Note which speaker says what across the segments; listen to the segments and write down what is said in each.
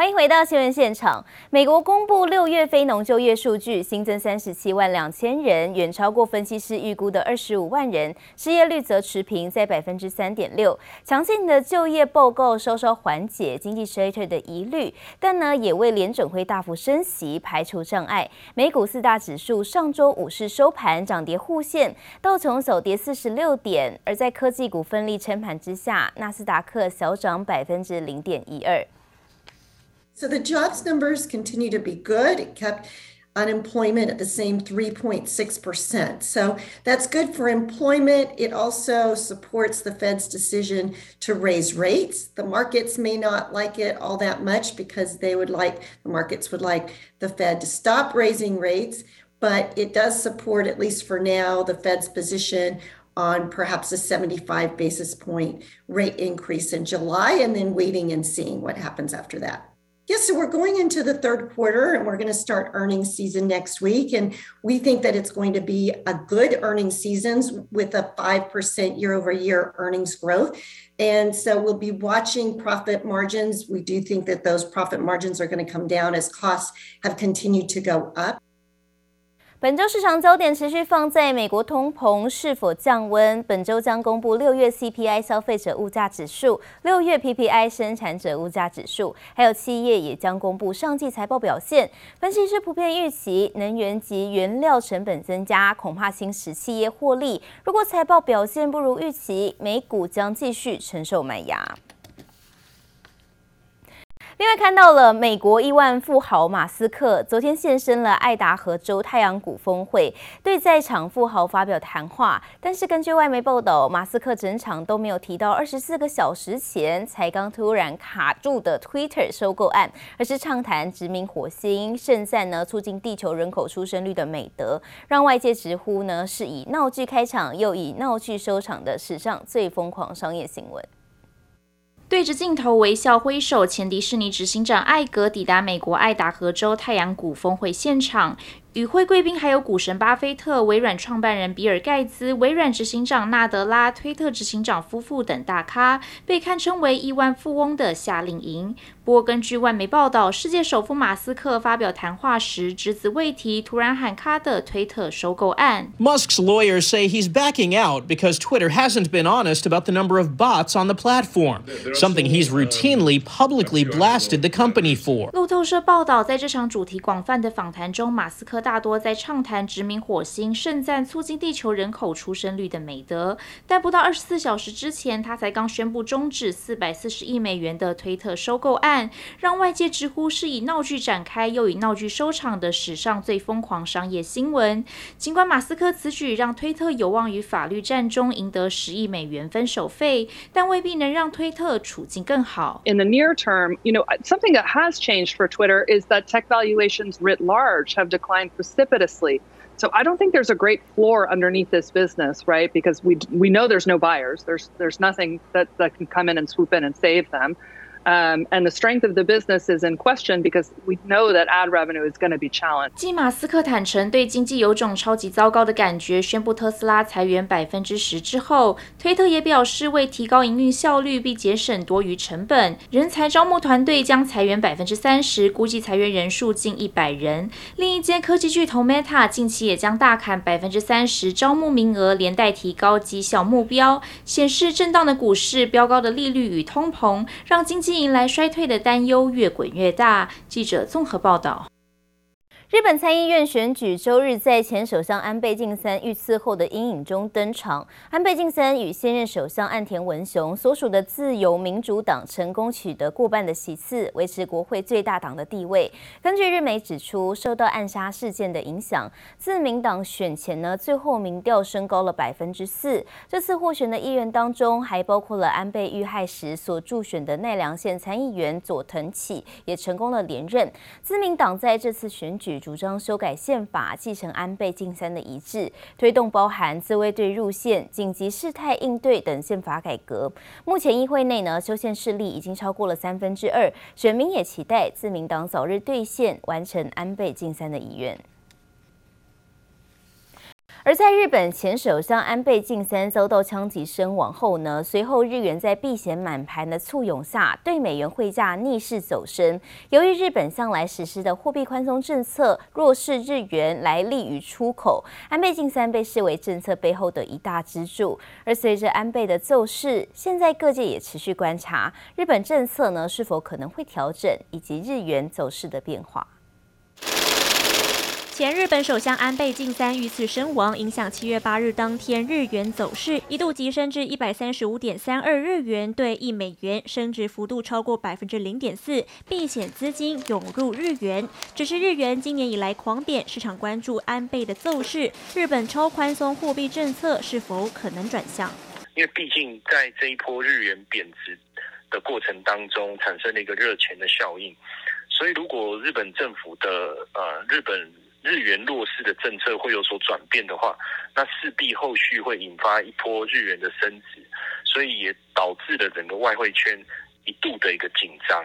Speaker 1: 欢迎回到新闻现场。美国公布六月非农就业数据，新增三十七万两千人，远超过分析师预估的二十五万人。失业率则持平在百分之三点六。强劲的就业报告稍稍缓解经济衰退的疑虑，但呢也为联准会大幅升息排除障碍。美股四大指数上周五市收盘涨跌互现，道琼走跌四十六点，而在科技股奋力撑盘之下，纳斯达克小涨百分之零点一二。
Speaker 2: So the jobs numbers continue to be good. It kept unemployment at the same 3.6%. So that's good for employment. It also supports the Fed's decision to raise rates. The markets may not like it all that much because they would like, the markets would like the Fed to stop raising rates, but it does support, at least for now, the Fed's position on perhaps a 75 basis point rate increase in July and then waiting and seeing what happens after that. Yes, so we're going into the third quarter and we're going to start earnings season next week. And we think that it's going to be a good earnings season with a 5% year over year earnings growth. And so we'll be watching profit margins. We do think that those profit margins are going to come down as costs have continued to go up.
Speaker 1: 本周市场焦点持续放在美国通膨是否降温。本周将公布六月 CPI 消费者物价指数、六月 PPI 生产者物价指数，还有企业也将公布上季财报表现。分析师普遍预期，能源及原料成本增加，恐怕侵蚀企业获利。如果财报表现不如预期，美股将继续承受买压。另外看到了美国亿万富豪马斯克昨天现身了爱达荷州太阳谷峰会，对在场富豪发表谈话。但是根据外媒报道，马斯克整场都没有提到二十四个小时前才刚突然卡住的 Twitter 收购案，而是畅谈殖民火星，盛赞呢促进地球人口出生率的美德，让外界直呼呢是以闹剧开场又以闹剧收场的史上最疯狂商业新闻。对着镜头微笑挥手，前迪士尼执行长艾格抵达美国爱达荷州太阳谷峰会现场。与会贵宾还有股神巴菲特、微软创办人比尔盖茨、微软执行长纳德拉、推特执行长夫妇等大咖，被堪称为亿万富翁的夏令营。不过，根据外媒报道，世界首富马斯克发表谈话时，只字未提突然喊卡的推特收购案。
Speaker 3: Musk's lawyers say he's backing out because Twitter hasn't been honest about the number of bots on the platform, something he's routinely publicly blasted the company for.
Speaker 1: 路透社报道，在这场主题广泛的访谈中，马斯克。大多在畅谈殖民火星，盛赞促进地球人口出生率的美德。但不到二十四小时之前，他才刚宣布终止四百四十亿美元的推特收购案，让外界直呼是以闹剧展开又以闹剧收场的史上最疯狂商业新闻。尽管马斯克此举让推特有望于法律战中赢得十亿美元分手费，但未必能让推特处境更好。
Speaker 4: In the near term, you know, something that has changed for Twitter is that tech valuations writ large have declined. precipitously. So I don't think there's a great floor underneath this business, right? Because we we know there's no buyers. There's there's nothing that, that can come in and swoop in and save them. Um, and the strength of the business is in question because we know that ad revenue is going to be challenged.
Speaker 1: 继马斯克坦诚对经济有种超级糟糕的感觉，宣布特斯拉裁员百分之十之后，推特也表示为提高营运效率并节省多余成本，人才招募团队将裁员百分之三十，估计裁员人数近一百人。另一间科技巨头 Meta 近期也将大砍百分之三十招募名额，连带提高绩效目标，显示震荡的股市、飙高的利率与通膨让经济。迎来衰退的担忧越滚越大。记者综合报道。日本参议院选举周日在前首相安倍晋三遇刺后的阴影中登场。安倍晋三与现任首相岸田文雄所属的自由民主党成功取得过半的席次，维持国会最大党的地位。根据日媒指出，受到暗杀事件的影响，自民党选前呢最后民调升高了百分之四。这次获选的议员当中，还包括了安倍遇害时所助选的奈良县参议员佐藤启，也成功了连任。自民党在这次选举。主张修改宪法，继承安倍晋三的遗志，推动包含自卫队入宪、紧急事态应对等宪法改革。目前议会内呢，修宪势力已经超过了三分之二，选民也期待自民党早日兑现，完成安倍晋三的遗愿。而在日本前首相安倍晋三遭到枪击身亡后呢，随后日元在避险满盘的簇拥下，对美元汇价逆势走升。由于日本向来实施的货币宽松政策，弱势日元来利于出口，安倍晋三被视为政策背后的一大支柱。而随着安倍的骤逝，现在各界也持续观察日本政策呢是否可能会调整，以及日元走势的变化。
Speaker 5: 前日本首相安倍晋三遇刺身亡，影响七月八日当天日元走势一度急升至一百三十五点三二日元兑一美元，升值幅度超过百分之零点四，避险资金涌入日元。只是日元今年以来狂贬，市场关注安倍的奏势，日本超宽松货币政策是否可能转向？
Speaker 6: 因为毕竟在这一波日元贬值的过程当中，产生了一个热钱的效应，所以如果日本政府的呃日本。日元弱势的政策会有所转变的话，那势必后续会引发一波日元的升值，所以也导致了整个外汇圈一度的一个紧张。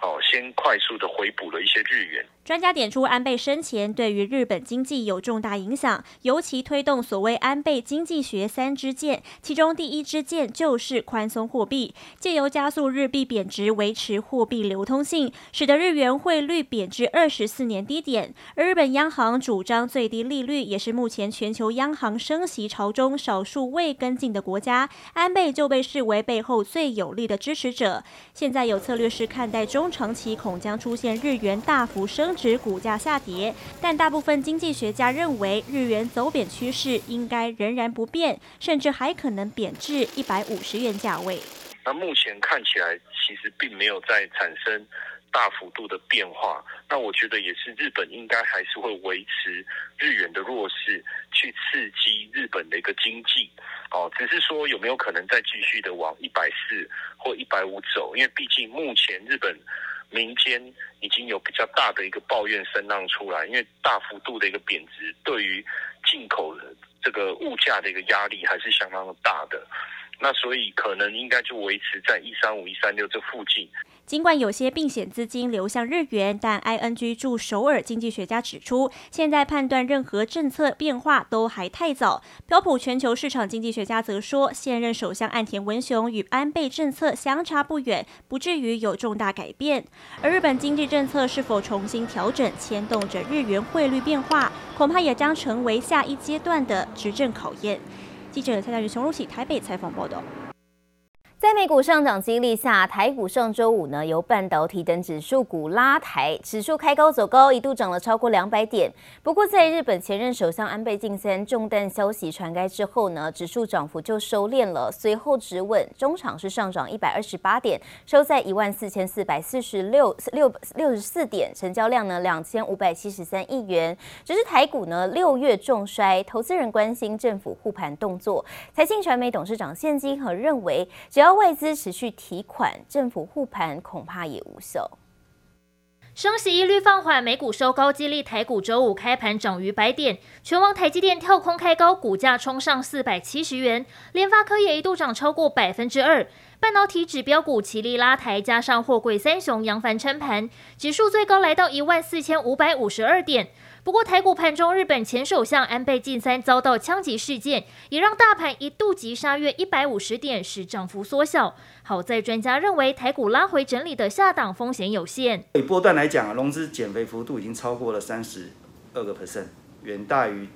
Speaker 6: 哦，先快速的回补了一些日元。
Speaker 5: 专家点出，安倍生前对于日本经济有重大影响，尤其推动所谓安倍经济学三支箭，其中第一支箭就是宽松货币，借由加速日币贬值，维持货币流通性，使得日元汇率贬至二十四年低点。而日本央行主张最低利率，也是目前全球央行升息潮中少数未跟进的国家，安倍就被视为背后最有力的支持者。现在有策略师看待中长期恐将出现日元大幅升。指股价下跌，但大部分经济学家认为日元走贬趋势应该仍然不变，甚至还可能贬至一百五十元价位。
Speaker 6: 那目前看起来，其实并没有在产生大幅度的变化。那我觉得也是，日本应该还是会维持日元的弱势，去刺激日本的一个经济。哦，只是说有没有可能再继续的往一百四或一百五走？因为毕竟目前日本。民间已经有比较大的一个抱怨声浪出来，因为大幅度的一个贬值，对于进口的这个物价的一个压力还是相当的大的。那所以可能应该就维持在一三五、一三六这附近。
Speaker 5: 尽管有些避险资金流向日元，但 ING 驻首尔经济学家指出，现在判断任何政策变化都还太早。标普全球市场经济学家则说，现任首相岸田文雄与安倍政策相差不远，不至于有重大改变。而日本经济政策是否重新调整，牵动着日元汇率变化，恐怕也将成为下一阶段的执政考验。记者蔡佳瑜、熊如喜台北采访报道。
Speaker 1: 在美股上涨激励下，台股上周五呢由半导体等指数股拉抬，指数开高走高，一度涨了超过两百点。不过，在日本前任首相安倍晋三中弹消息传开之后呢，指数涨幅就收敛了，随后止稳，中场是上涨一百二十八点，收在一万四千四百四十六六六十四点，成交量呢两千五百七十三亿元。只是台股呢六月重摔，投资人关心政府护盘动作。财信传媒董事长现金和认为，只要外资持续提款，政府护盘恐怕也无效。
Speaker 5: 升息一律放缓，美股收高，激励台股周五开盘涨逾百点。全网台积电跳空开高，股价冲上四百七十元，联发科也一度涨超过百分之二。半导体指标股齐力拉抬，加上货柜三雄扬帆撑盘，指数最高来到一万四千五百五十二点。不过，台股盘中，日本前首相安倍晋三遭到枪击事件，也让大盘一度急杀约一百五十点，使涨幅缩小。好在专家认为，台股拉回整理的下档风险有限。
Speaker 7: 以波段来讲，融资减肥幅度已经超过了三十二个 percent，远大于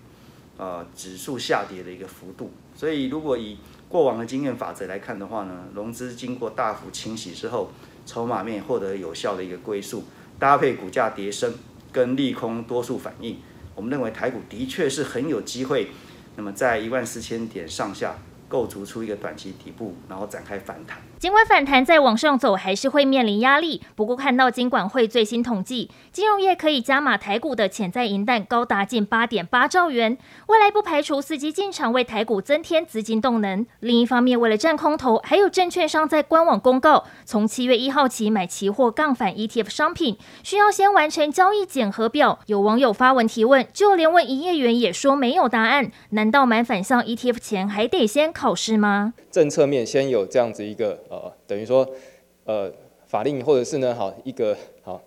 Speaker 7: 呃指数下跌的一个幅度。所以，如果以过往的经验法则来看的话呢，融资经过大幅清洗之后，筹码面获得有效的一个归宿，搭配股价跌升。跟利空多数反应，我们认为台股的确是很有机会，那么在一万四千点上下构筑出一个短期底部，然后展开反弹。
Speaker 5: 尽管反弹再往上走，还是会面临压力。不过，看到金管会最新统计，金融业可以加码台股的潜在银弹高达近八点八兆元，未来不排除伺机进场为台股增添资金动能。另一方面，为了占空头，还有证券商在官网公告，从七月一号起买期货杠反 ETF 商品，需要先完成交易检核表。有网友发文提问，就连问营业员也说没有答案。难道买反向 ETF 前还得先考试吗？
Speaker 8: 政策面先有这样子一个。呃，等于说，呃，法令或者是呢，好一个好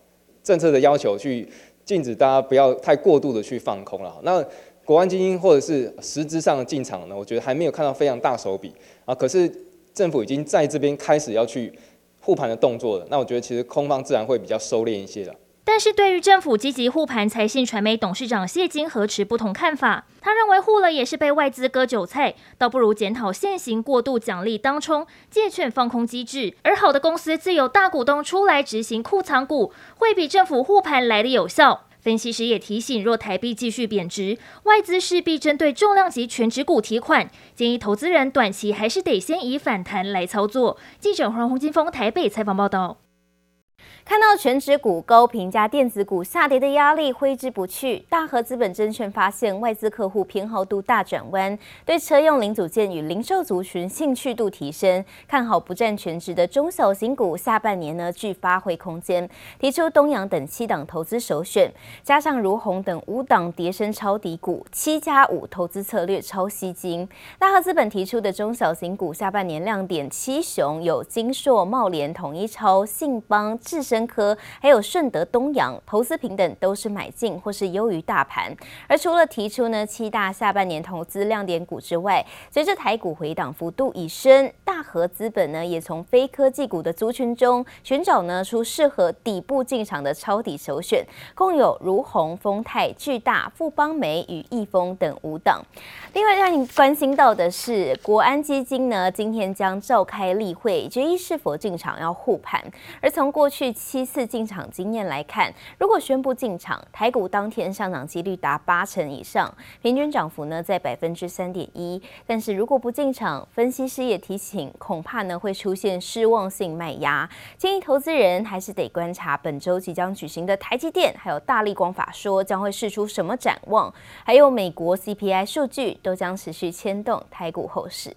Speaker 8: 政策的要求，去禁止大家不要太过度的去放空了。那国安基金或者是实质上的进场呢，我觉得还没有看到非常大手笔啊。可是政府已经在这边开始要去护盘的动作了，那我觉得其实空方自然会比较收敛一些了。
Speaker 5: 但是对于政府积极护盘，财信传媒董事长谢金河持不同看法。他认为护了也是被外资割韭菜，倒不如检讨现行过度奖励当冲借券放空机制，而好的公司自有大股东出来执行库藏股，会比政府护盘来得有效。分析师也提醒，若台币继续贬值，外资势必针对重量级全职股提款，建议投资人短期还是得先以反弹来操作。记者黄洪金峰台北采访报道。
Speaker 1: 看到全值股高评价电子股下跌的压力挥之不去，大和资本证券发现外资客户偏好度大转弯，对车用零组件与零售族群兴趣度提升，看好不占全值的中小型股下半年呢具发挥空间，提出东阳等七档投资首选，加上如虹等五档跌深抄底股，七加五投资策略超吸金。大和资本提出的中小型股下半年亮点七雄有金硕、茂联、统一超、信邦、智伸科还有顺德、东阳投资平等都是买进或是优于大盘。而除了提出呢七大下半年投资亮点股之外，随着台股回档幅度已深，大和资本呢也从非科技股的族群中寻找呢出适合底部进场的抄底首选，共有如鸿、丰泰、巨大、富邦媒与易丰等五档。另外让你关心到的是，国安基金呢今天将召开例会，决议是否进场要护盘。而从过去七次进场经验来看，如果宣布进场，台股当天上涨几率达八成以上，平均涨幅呢在百分之三点一。但是如果不进场，分析师也提醒，恐怕呢会出现失望性卖压，建议投资人还是得观察本周即将举行的台积电，还有大力光法说将会释出什么展望，还有美国 CPI 数据都将持续牵动台股后市。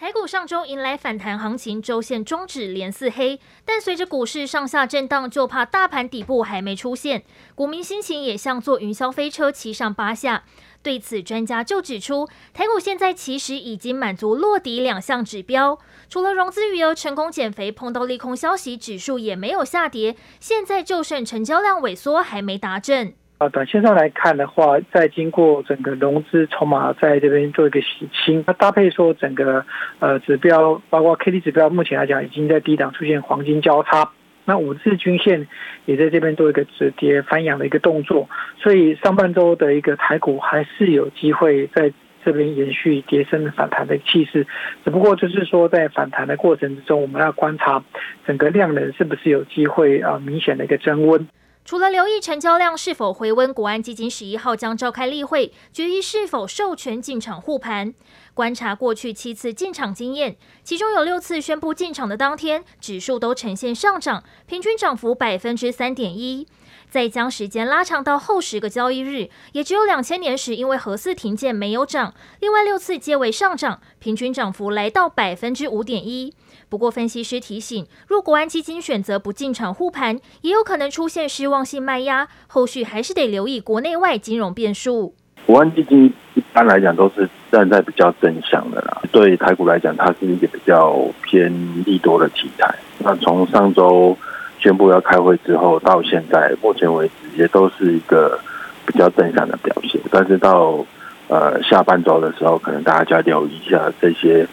Speaker 5: 台股上周迎来反弹行情，周线终止连四黑，但随着股市上下震荡，就怕大盘底部还没出现，股民心情也像坐云霄飞车，七上八下。对此，专家就指出，台股现在其实已经满足落底两项指标，除了融资余额成功减肥，碰到利空消息，指数也没有下跌，现在就剩成交量萎缩还没达阵。
Speaker 9: 啊，短线上来看的话，在经过整个融资筹码在这边做一个洗清，那搭配说整个呃指标，包括 K D 指标，目前来讲已经在低档出现黄金交叉，那五日均线也在这边做一个止跌翻扬的一个动作，所以上半周的一个台股还是有机会在这边延续跌深反弹的气势，只不过就是说在反弹的过程之中，我们要观察整个量能是不是有机会啊明显的一个增温。
Speaker 5: 除了留意成交量是否回温，国安基金十一号将召开例会，决议是否授权进场护盘。观察过去七次进场经验，其中有六次宣布进场的当天，指数都呈现上涨，平均涨幅百分之三点一。再将时间拉长到后十个交易日，也只有两千年时因为核四停建没有涨，另外六次皆为上涨，平均涨幅来到百分之五点一。不过，分析师提醒，若国安基金选择不进场护盘，也有可能出现失望性卖压，后续还是得留意国内外金融变数。
Speaker 6: 国安基金一般来讲都是站在比较正向的啦，对台股来讲，它是一个比较偏利多的题材。那从上周宣布要开会之后，到现在目前为止，也都是一个比较正向的表现。但是到呃下半周的时候，可能大家就要留意一下这些。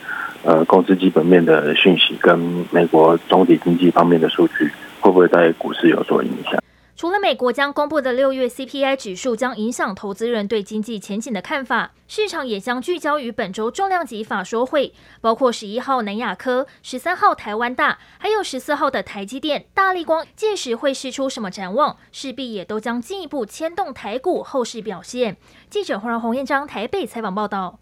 Speaker 6: 呃，公司基本面的讯息跟美国总体经济方面的数据，会不会在股市有所影响？
Speaker 5: 除了美国将公布的六月 CPI 指数将影响投资人对经济前景的看法，市场也将聚焦于本周重量级法说会，包括十一号南亚科、十三号台湾大，还有十四号的台积电、大立光，届时会释出什么展望，势必也都将进一步牵动台股后市表现。记者黄荣鸿、燕章台北采访报道。